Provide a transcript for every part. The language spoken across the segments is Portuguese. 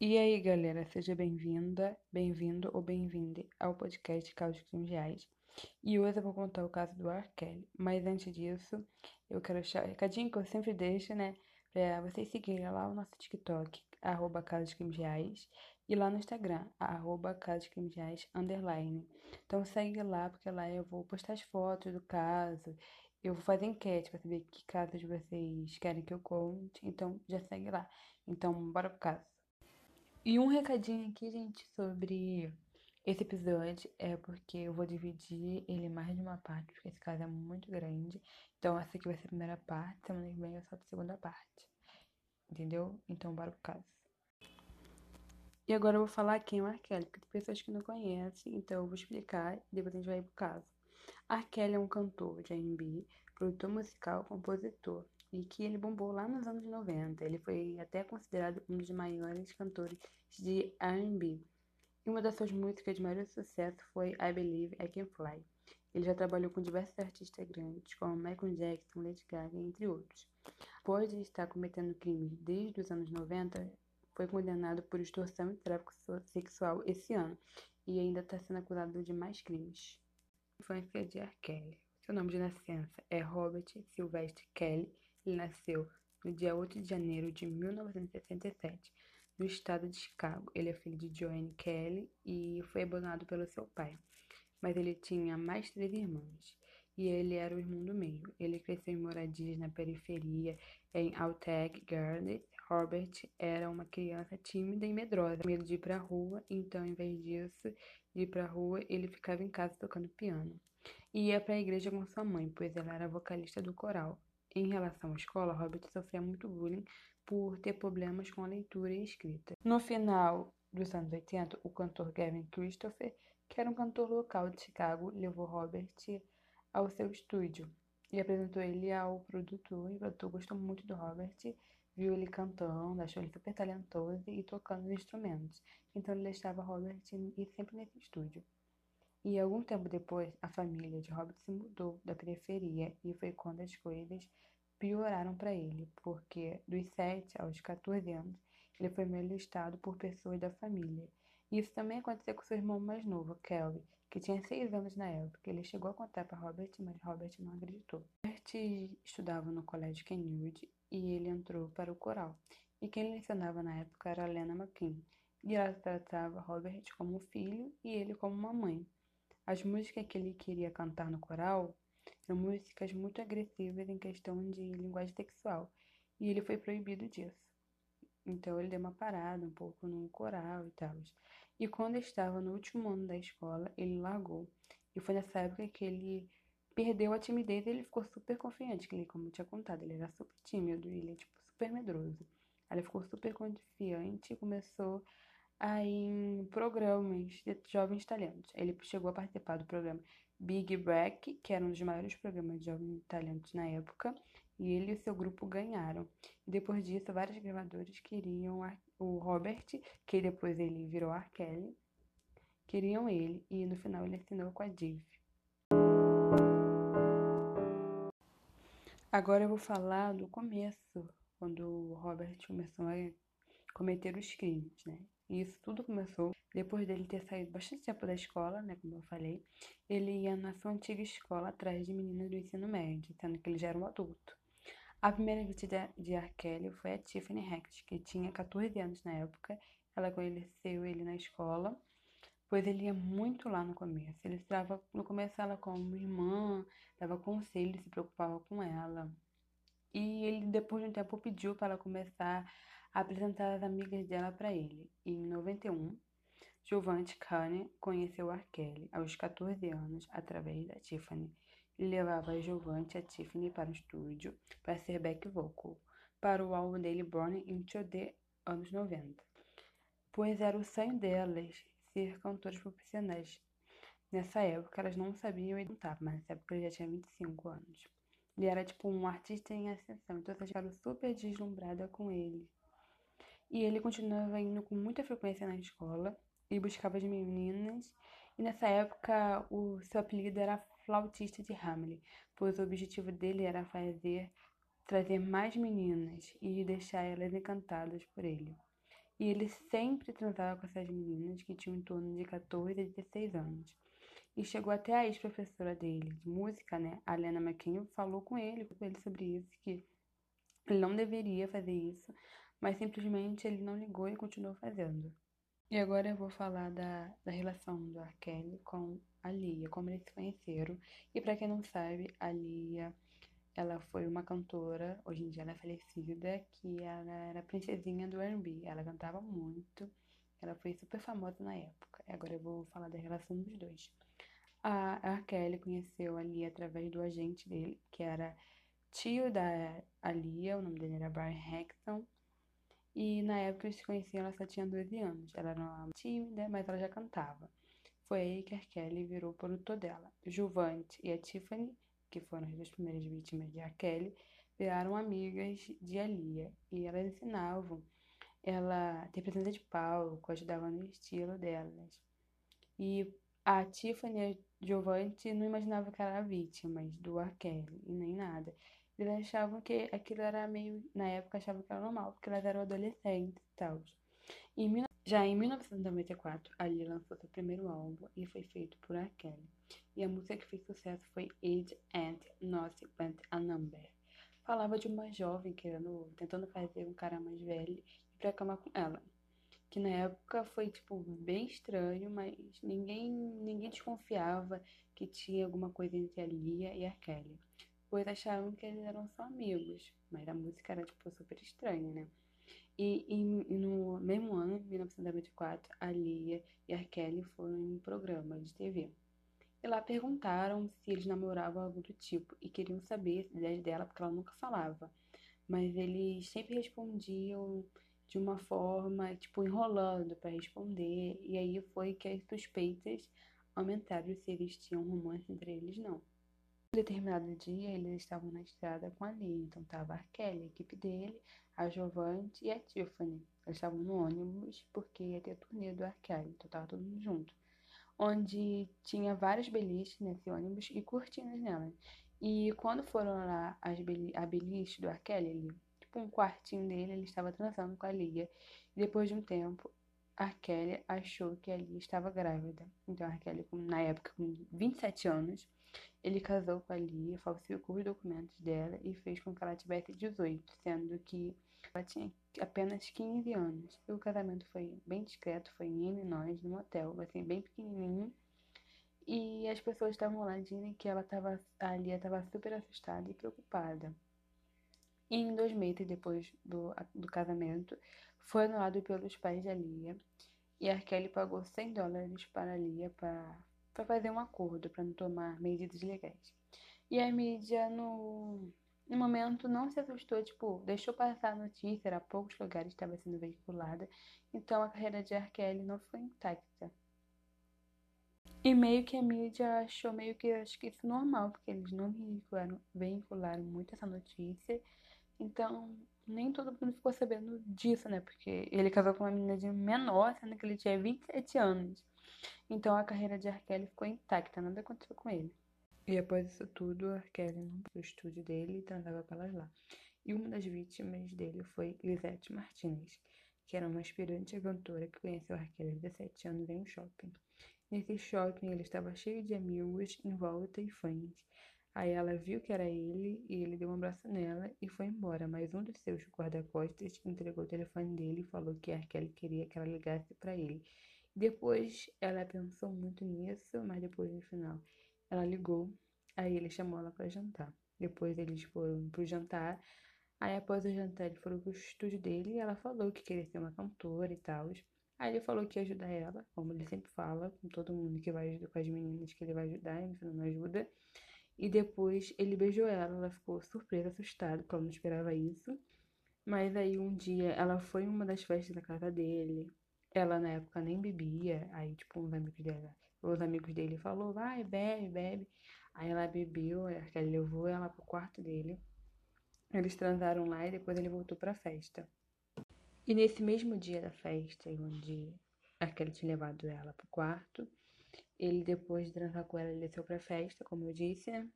E aí, galera, seja bem-vinda, bem-vindo ou bem-vinde ao podcast Caos Crimes Reais. E hoje eu vou contar o caso do R. Kelly. Mas antes disso, eu quero deixar o recadinho que eu sempre deixo, né? Pra vocês seguirem lá o nosso TikTok, arroba Casos Crimes Reais, e lá no Instagram, arroba Casos Crimes Reais, underline. Então segue lá, porque lá eu vou postar as fotos do caso, eu vou fazer enquete pra saber que casos vocês querem que eu conte, então já segue lá. Então, bora pro caso. E um recadinho aqui, gente, sobre esse episódio é porque eu vou dividir ele mais de uma parte, porque esse caso é muito grande. Então, essa aqui vai ser a primeira parte, semana que vem eu solto a segunda parte. Entendeu? Então, bora pro caso. E agora eu vou falar quem é o R. Kelly, porque tem pessoas que não conhecem, então eu vou explicar e depois a gente vai pro caso. R. Kelly é um cantor de R&B, produtor musical, compositor e que ele bombou lá nos anos 90. Ele foi até considerado um dos maiores cantores de R&B. E uma das suas músicas de maior sucesso foi I Believe I Can Fly. Ele já trabalhou com diversos artistas grandes, como Michael Jackson, Lady Gaga, entre outros. Após estar cometendo crimes desde os anos 90, foi condenado por extorsão e tráfico sexual esse ano e ainda está sendo acusado de mais crimes. Infância de R. Kelly. Seu nome de nascença é Robert Sylvester Kelly ele nasceu no dia 8 de janeiro de 1967, no estado de Chicago. Ele é filho de Joanne Kelly e foi abandonado pelo seu pai. Mas ele tinha mais três irmãos e ele era o irmão do meio. Ele cresceu em moradias na periferia, em Altec Gardens. Robert era uma criança tímida e medrosa, medo de ir para a rua, então, em vez disso, de ir para a rua, ele ficava em casa tocando piano. E ia para a igreja com sua mãe, pois ela era vocalista do coral. Em relação à escola, Robert sofria muito bullying por ter problemas com a leitura e escrita. No final dos anos 80, o cantor Gavin Christopher, que era um cantor local de Chicago, levou Robert ao seu estúdio e apresentou ele ao produtor. E o produtor gostou muito do Robert, viu ele cantando, achou ele super talentoso e tocando os instrumentos. Então ele deixava Robert ir sempre nesse estúdio. E algum tempo depois, a família de Robert se mudou da periferia e foi quando as coisas pioraram para ele, porque dos 7 aos 14 anos ele foi molestado por pessoas da família. Isso também aconteceu com seu irmão mais novo, Kelvin, que tinha 6 anos na época. Ele chegou a contar para Robert, mas Robert não acreditou. Robert estudava no colégio Kenwood e ele entrou para o coral. E quem lecionava na época era Lena McKean. E ela tratava Robert como filho e ele como uma mãe. As músicas que ele queria cantar no coral eram músicas muito agressivas em questão de linguagem sexual, e ele foi proibido disso. Então ele deu uma parada um pouco no coral e tal. E quando estava no último ano da escola, ele largou. E foi nessa época que ele perdeu a timidez e ele ficou super confiante, que ele, como eu tinha contado, ele era super tímido ele é, tipo, super medroso. Aí ele ficou super confiante e começou em programas de jovens talentos. Ele chegou a participar do programa Big Break, que era um dos maiores programas de jovens talentos na época, e ele e seu grupo ganharam. Depois disso, vários gravadores queriam o Robert, que depois ele virou R. Kelly, queriam ele, e no final ele assinou com a Div. Agora eu vou falar do começo, quando o Robert começou a cometer os crimes, né? E isso tudo começou depois dele ter saído bastante tempo da escola, né, como eu falei. Ele ia na sua antiga escola atrás de meninas do ensino médio, sendo que ele já era um adulto. A primeira vítima de R. Kelly foi a Tiffany Hecht, que tinha 14 anos na época. Ela conheceu ele na escola, pois ele ia muito lá no começo. Ele estava no começo ela como irmã, dava conselho, se preocupava com ela. E ele depois de um tempo pediu para ela começar apresentar as amigas dela para ele. E em 91, Giovanni Kane conheceu R. Kelly aos 14 anos através da Tiffany. Ele levava Giovanni e a Tiffany para o estúdio para ser back vocal para o álbum dele Born into the anos 90, pois era o sonho delas ser cantoras profissionais. Nessa época elas não sabiam e cantar, mas nessa época ele já tinha 25 anos. Ele era tipo um artista em ascensão, então elas ficaram super deslumbrada com ele. E ele continuava indo com muita frequência na escola e buscava as meninas. E nessa época o seu apelido era flautista de Hamley, pois o objetivo dele era fazer trazer mais meninas e deixar elas encantadas por ele. E ele sempre transava com essas meninas que tinham em torno de 14 a 16 anos. E chegou até a ex-professora dele de música, né, a Lena McKean, falou com ele, com ele sobre isso, que ele não deveria fazer isso, mas simplesmente ele não ligou e continuou fazendo. E agora eu vou falar da, da relação do R. Kelly com a Lia, como eles se conheceram. E para quem não sabe, a Lia, ela foi uma cantora, hoje em dia ela é falecida, que ela era princesinha do R&B. Ela cantava muito, ela foi super famosa na época. E agora eu vou falar da relação dos dois. A R. Kelly conheceu a Lia através do agente dele, que era tio da Lia, o nome dele era Brian Hexton. E na época eles se conheciam, ela só tinha 12 anos. Ela era uma tímida, mas ela já cantava. Foi aí que a Kelly virou produtor dela. Juvante e a Tiffany, que foram as duas primeiras vítimas de R. Kelly, viraram amigas de Alia. E elas ensinavam ela ter presença de palco, ajudavam no estilo delas. E a Tiffany e a Giovanni não imaginavam que era vítima do R. Kelly, e nem nada. Eles achavam que aquilo era meio. Na época achavam que era normal, porque elas eram adolescentes e tal. Já em 1994, a Lee lançou seu primeiro álbum e foi feito por R. Kelly. E a música que fez sucesso foi Age and Not But a Number. Falava de uma jovem querendo, tentando fazer um cara mais velho pra cama com ela. Que na época foi, tipo, bem estranho, mas ninguém, ninguém desconfiava que tinha alguma coisa entre a Lia e a Kelly pois achavam que eles eram só amigos, mas a música era, tipo, super estranha, né? E, e, no mesmo ano, 1994, a Lia e a Kelly foram em um programa de TV. E lá perguntaram se eles namoravam algo do tipo e queriam saber as ideias dela, porque ela nunca falava. Mas eles sempre respondiam de uma forma, tipo, enrolando para responder. E aí foi que as suspeitas aumentaram se eles tinham romance entre eles, não. Determinado dia, eles estavam na estrada com a Lee, então tava a Kelly, a equipe dele, a Giovanni e a Tiffany. Eles estavam no ônibus porque ia ter turnê do R. Kelly, então tava todo mundo junto. Onde tinha vários beliches nesse ônibus e cortinas nela. E quando foram lá as beli a beliche do R. Kelly, ele, tipo um quartinho dele, ele estava transando com a Lia. E depois de um tempo, a Kelly achou que a Lia estava grávida. Então a Kelly, na época, com 27 anos, ele casou com a Lia, falsificou os documentos dela e fez com que ela tivesse 18, sendo que ela tinha apenas 15 anos. E o casamento foi bem discreto, foi em Illinois, num hotel, assim, bem pequenininho. E as pessoas estavam lá dizendo que ela tava, a Lia estava super assustada e preocupada. E em dois meses depois do, do casamento, foi anulado pelos pais da Lia. E a Kelly pagou 100 dólares para a Lia para para fazer um acordo para não tomar medidas legais. E a mídia, no, no momento, não se assustou, tipo, deixou passar a notícia, era poucos lugares estava sendo veiculada, então a carreira de R. Kelly não foi intacta. E meio que a mídia achou meio que acho que isso normal, porque eles não veicularam, veicularam muito essa notícia. Então, nem todo mundo ficou sabendo disso, né? Porque ele casou com uma menina de menor, sendo que ele tinha 27 anos. Então a carreira de R. Ficou intacta, nada aconteceu com ele. E após isso tudo, R. Não foi o estúdio dele e transava com elas lá. E uma das vítimas dele foi Lisette Martinez, que era uma aspirante cantora que conheceu R. Aos 17 anos em um shopping. Nesse shopping ele estava cheio de amigos em volta e fãs. Aí ela viu que era ele e ele deu um abraço nela e foi embora. Mas um dos seus guarda-costas entregou o telefone dele e falou que. Kelly queria que ela ligasse para ele. Depois ela pensou muito nisso, mas depois no final ela ligou, aí ele chamou ela para jantar. Depois eles foram pro jantar. Aí após o jantar ele foram pro estúdio dele e ela falou que queria ser uma cantora e tal. Aí ele falou que ia ajudar ela, como ele sempre fala, com todo mundo que vai ajudar, com as meninas que ele vai ajudar, e no não ajuda. E depois ele beijou ela, ela ficou surpresa, assustada, porque ela não esperava isso. Mas aí um dia ela foi em uma das festas da casa dele, ela na época nem bebia, aí tipo amigos dela, os amigos dele falou, vai, bebe, bebe. Aí ela bebeu, ele levou ela pro quarto dele. Eles transaram lá e depois ele voltou pra festa. E nesse mesmo dia da festa, onde aquele tinha levado ela pro quarto, ele depois de transar com ela, ele desceu pra festa, como eu disse, né?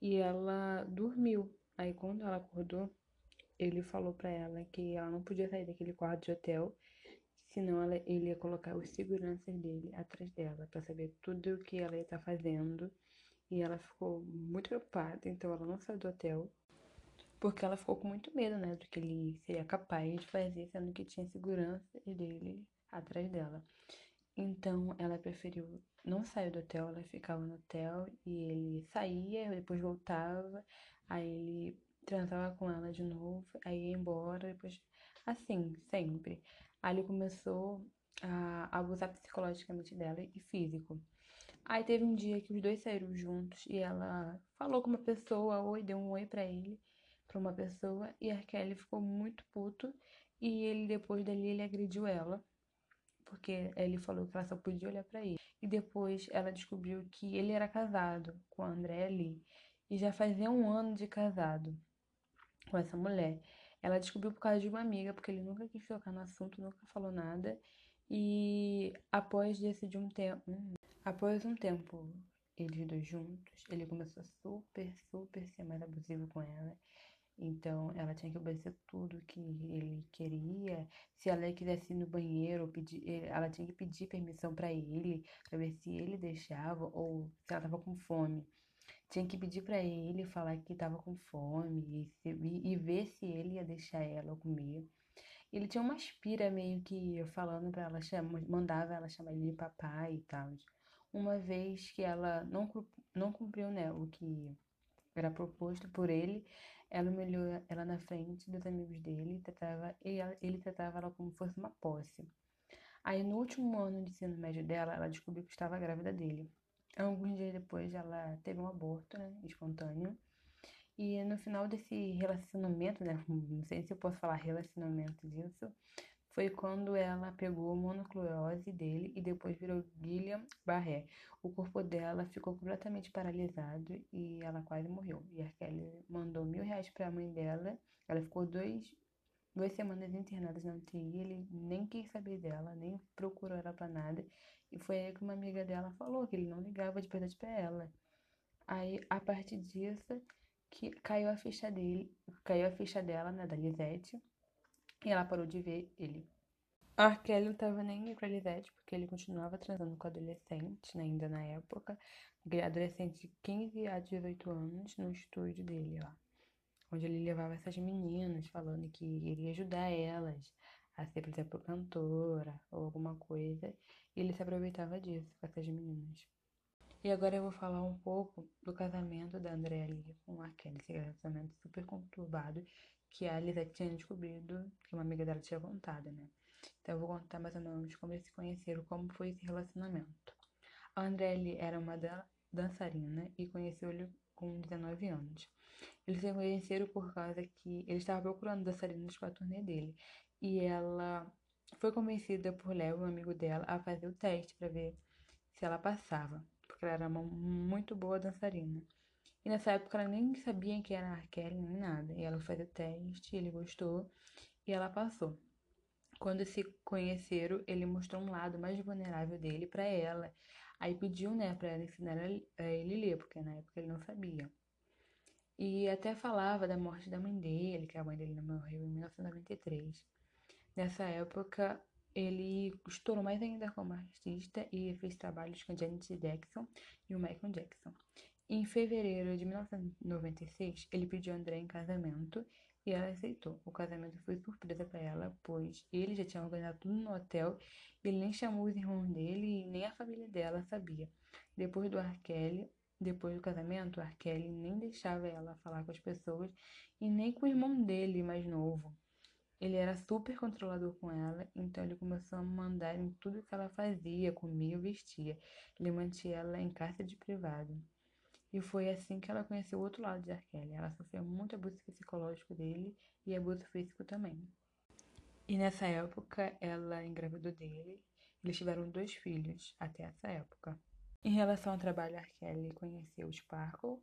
E ela dormiu. Aí quando ela acordou, ele falou pra ela que ela não podia sair daquele quarto de hotel senão ela, ele ia colocar os seguranças dele atrás dela para saber tudo o que ela ia estar tá fazendo. E ela ficou muito preocupada, então ela não saiu do hotel, porque ela ficou com muito medo, né, do que ele seria capaz de fazer, sendo que tinha segurança dele atrás dela. Então ela preferiu não sair do hotel, ela ficava no hotel e ele saía, depois voltava, aí ele transava com ela de novo, aí ia embora, depois assim, sempre. Ele começou a abusar psicologicamente dela e físico. Aí teve um dia que os dois saíram juntos e ela falou com uma pessoa, oi, deu um oi para ele, para uma pessoa, e a Kelly ficou muito puto e ele depois dali ele agrediu ela, porque ele falou que ela só podia olhar para ele. E depois ela descobriu que ele era casado com a Andrea Lee e já fazia um ano de casado com essa mulher. Ela descobriu por causa de uma amiga, porque ele nunca quis tocar no assunto, nunca falou nada. E após esse de um tempo, após um tempo eles dois juntos, ele começou a super, super ser mais abusivo com ela. Então ela tinha que obedecer tudo que ele queria. Se ela quisesse ir no banheiro, pedir, ela tinha que pedir permissão para ele, para ver se ele deixava ou se ela estava com fome. Tinha que pedir para ele falar que estava com fome e, e, e, ver se ele ia deixar ela comer. Ele tinha uma aspira meio que falando para ela, chama, mandava ela chamar ele de papai e tal. Uma vez que ela não, não cumpriu né, o que era proposto por ele, ela humilhou ela na frente dos amigos dele tratava, e ela, ele tratava ela como se fosse uma posse. Aí, no último ano de ensino médio dela, ela descobriu que estava grávida dele. Alguns dias depois, ela teve um aborto, né, espontâneo. E no final desse relacionamento, né, não sei se eu posso falar relacionamento disso, foi quando ela pegou monoclorose dele e depois virou Guillain-Barré. O corpo dela ficou completamente paralisado e ela quase morreu. E a Kelly mandou mil reais para a mãe dela. Ela ficou dois, duas semanas internada na UTI. Ele nem quis saber dela, nem procurou ela para nada. E foi aí que uma amiga dela falou que ele não ligava de verdade pra ela. Aí, a partir disso, que caiu a ficha dele, caiu a ficha dela, né, da Lisette, e ela parou de ver ele. A Kelly não tava nem pra Lisette, porque ele continuava transando com adolescentes, né, ainda na época, adolescente de 15 a 18 anos, no estúdio dele, ó. Onde ele levava essas meninas, falando que iria ajudar elas a por exemplo, cantora ou alguma coisa. E ele se aproveitava disso com essas meninas. E agora eu vou falar um pouco do casamento da Andrea Lee com a Kelly, esse relacionamento super conturbado que a Lisa tinha descobrido, que uma amiga dela tinha contado, né? Então eu vou contar mais ou menos como eles se conheceram, como foi esse relacionamento. A Andrea Lee era uma dançarina e conheceu-ele com 19 anos. Eles se conheceram por causa que ele estava procurando dançarinas para a turnê dele. E ela foi convencida por Léo, um amigo dela, a fazer o teste para ver se ela passava, porque ela era uma muito boa dançarina. E nessa época ela nem sabia que era a Kelly nem nada. E ela fez o teste, ele gostou e ela passou. Quando se conheceram, ele mostrou um lado mais vulnerável dele para ela. Aí pediu, né, para ela ensinar a ele ler, porque na época ele não sabia. E até falava da morte da mãe dele, que a mãe dele morreu em 1993. Nessa época, ele estourou mais ainda como artista e fez trabalhos com Janet Jackson e o Michael Jackson. Em fevereiro de 1996, ele pediu a André em casamento e ela aceitou. O casamento foi surpresa para ela, pois ele já tinha organizado tudo no hotel, ele nem chamou os irmãos dele e nem a família dela sabia. Depois do Arkelle, depois do casamento, Arkelle nem deixava ela falar com as pessoas e nem com o irmão dele mais novo. Ele era super controlador com ela, então ele começou a mandar em tudo que ela fazia, comia vestia. Ele mantinha ela em cárcere privado. E foi assim que ela conheceu o outro lado de Arkelle. Ela sofreu muito abuso psicológico dele e abuso físico também. E nessa época, ela engravidou dele. Eles tiveram dois filhos até essa época. Em relação ao trabalho, Arkelle conheceu Sparkle,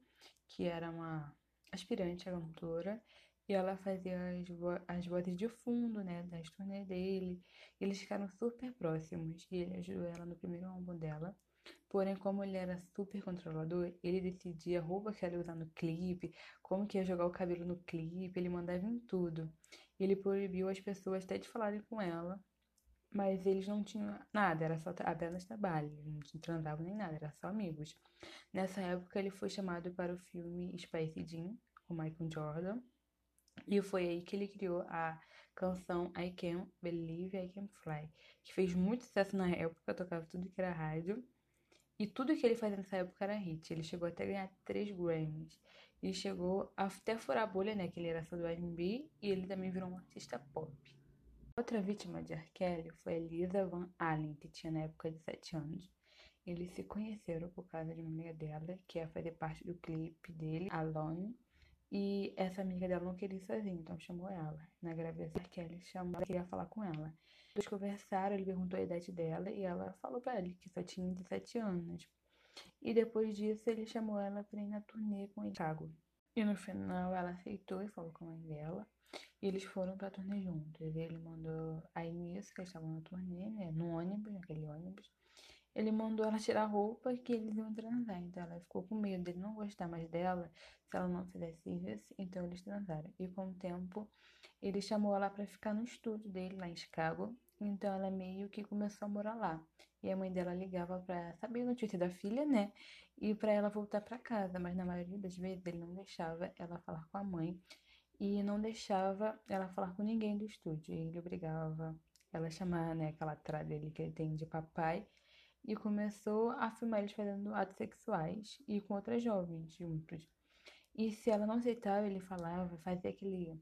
que era uma aspirante a cantora, e ela fazia as, vo as vozes de fundo, né, das turnês dele. Eles ficaram super próximos e ele ajudou ela no primeiro álbum dela. Porém, como ele era super controlador, ele decidia a roupa que ela ia usar no clipe, como que ia jogar o cabelo no clipe, ele mandava em tudo. Ele proibiu as pessoas até de falarem com ela, mas eles não tinham nada, era só apenas trabalho, não transavam nem nada, era só amigos. Nessa época ele foi chamado para o filme Space Jam, com Michael Jordan, e foi aí que ele criou a canção I Can Believe I Can Fly, que fez muito sucesso na época, tocava tudo que era rádio. E tudo que ele fazia nessa época era hit. Ele chegou até a ganhar três Grammys. E chegou até furar a bolha, né? Que ele era só do R&B e ele também virou um artista pop. Outra vítima de R. Foi a Lisa Van Allen, que tinha na época de 7 anos. Eles se conheceram por causa de uma amiga dela, que ia fazer parte do clipe dele, Alone. E essa amiga dela não queria ir sozinha, então chamou ela. Na gravidez, R. Kelly chamou, ela queria falar com ela. Eles conversaram, ele perguntou a idade dela e ela falou para ele que só tinha 17 anos. E depois disso, ele chamou ela para ir na turnê com ele. E no final, ela aceitou e falou com a mãe dela. E eles foram pra turnê juntos. Ele mandou. Aí nisso, que estavam na turnê, né? No ônibus, naquele ônibus. Ele mandou ela tirar a roupa que eles iam transar. Então ela ficou com medo dele não gostar mais dela se ela não fizesse isso. Então eles transaram. E com o tempo, ele chamou ela para ficar no estúdio dele lá em Chicago. Então ela meio que começou a morar lá. E a mãe dela ligava para saber a notícia da filha, né? E para ela voltar para casa, mas na maioria das vezes ele não deixava ela falar com a mãe e não deixava ela falar com ninguém do estúdio. Ele obrigava ela a chamar, né, aquela trá dele que ele tem de papai e começou a filmar eles fazendo atos sexuais e com outras jovens juntos. E se ela não aceitava, ele falava, fazia aquele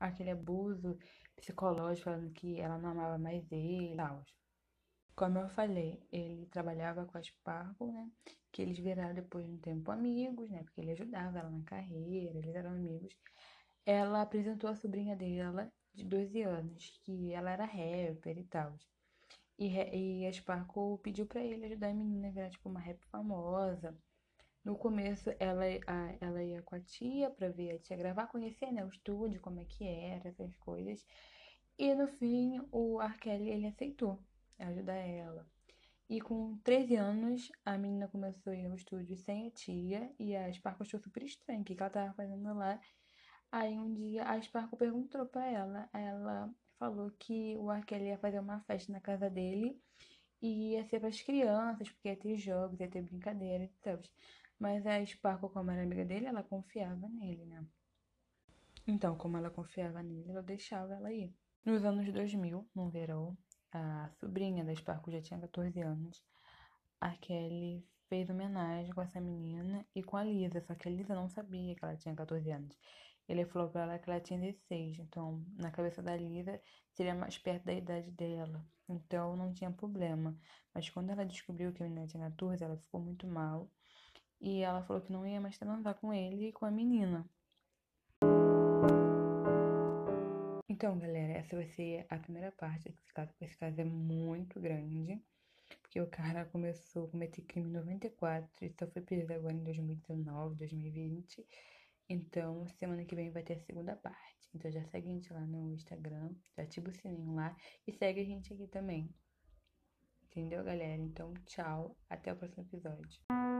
aquele abuso psicológico, falando que ela não amava mais ele e tal. Como eu falei, ele trabalhava com a Sparkle, né? Que eles viraram depois de um tempo amigos, né? Porque ele ajudava ela na carreira, eles eram amigos. Ela apresentou a sobrinha dela, de 12 anos, que ela era rapper e tal. E, e a Sparkle pediu para ele ajudar a menina a virar, tipo, uma rap famosa. No começo, ela, a, ela ia com a tia pra ver a tia gravar, conhecer, né, o estúdio, como é que era, essas coisas. E no fim, o Arkeli, ele aceitou ajudar ela. E com 13 anos, a menina começou a ir ao estúdio sem a tia, e a Sparkle achou super estranho o que ela tava fazendo lá. Aí um dia a Sparkle perguntou pra ela, ela falou que o Arkeli ia fazer uma festa na casa dele, e ia ser para as crianças, porque ia ter jogos, ia ter brincadeira e tal. Mas a Sparkle, como era amiga dele, ela confiava nele, né? Então, como ela confiava nele, ela deixava ela ir. Nos anos 2000, no verão, a sobrinha da Sparkle já tinha 14 anos. A Kelly fez homenagem com essa menina e com a Lisa, só que a Lisa não sabia que ela tinha 14 anos. Ele falou pra ela que ela tinha 16, então na cabeça da Lisa seria mais perto da idade dela, então não tinha problema. Mas quando ela descobriu que a menina tinha 14, ela ficou muito mal e ela falou que não ia mais transar com ele e com a menina. Então, galera, essa vai ser a primeira parte desse caso, esse caso é muito grande. Porque o cara começou a cometer crime em 94 e só foi preso agora em 2019, 2020. Então, semana que vem vai ter a segunda parte. Então, já segue a gente lá no Instagram, já ativa o sininho lá e segue a gente aqui também. Entendeu, galera? Então, tchau. Até o próximo episódio.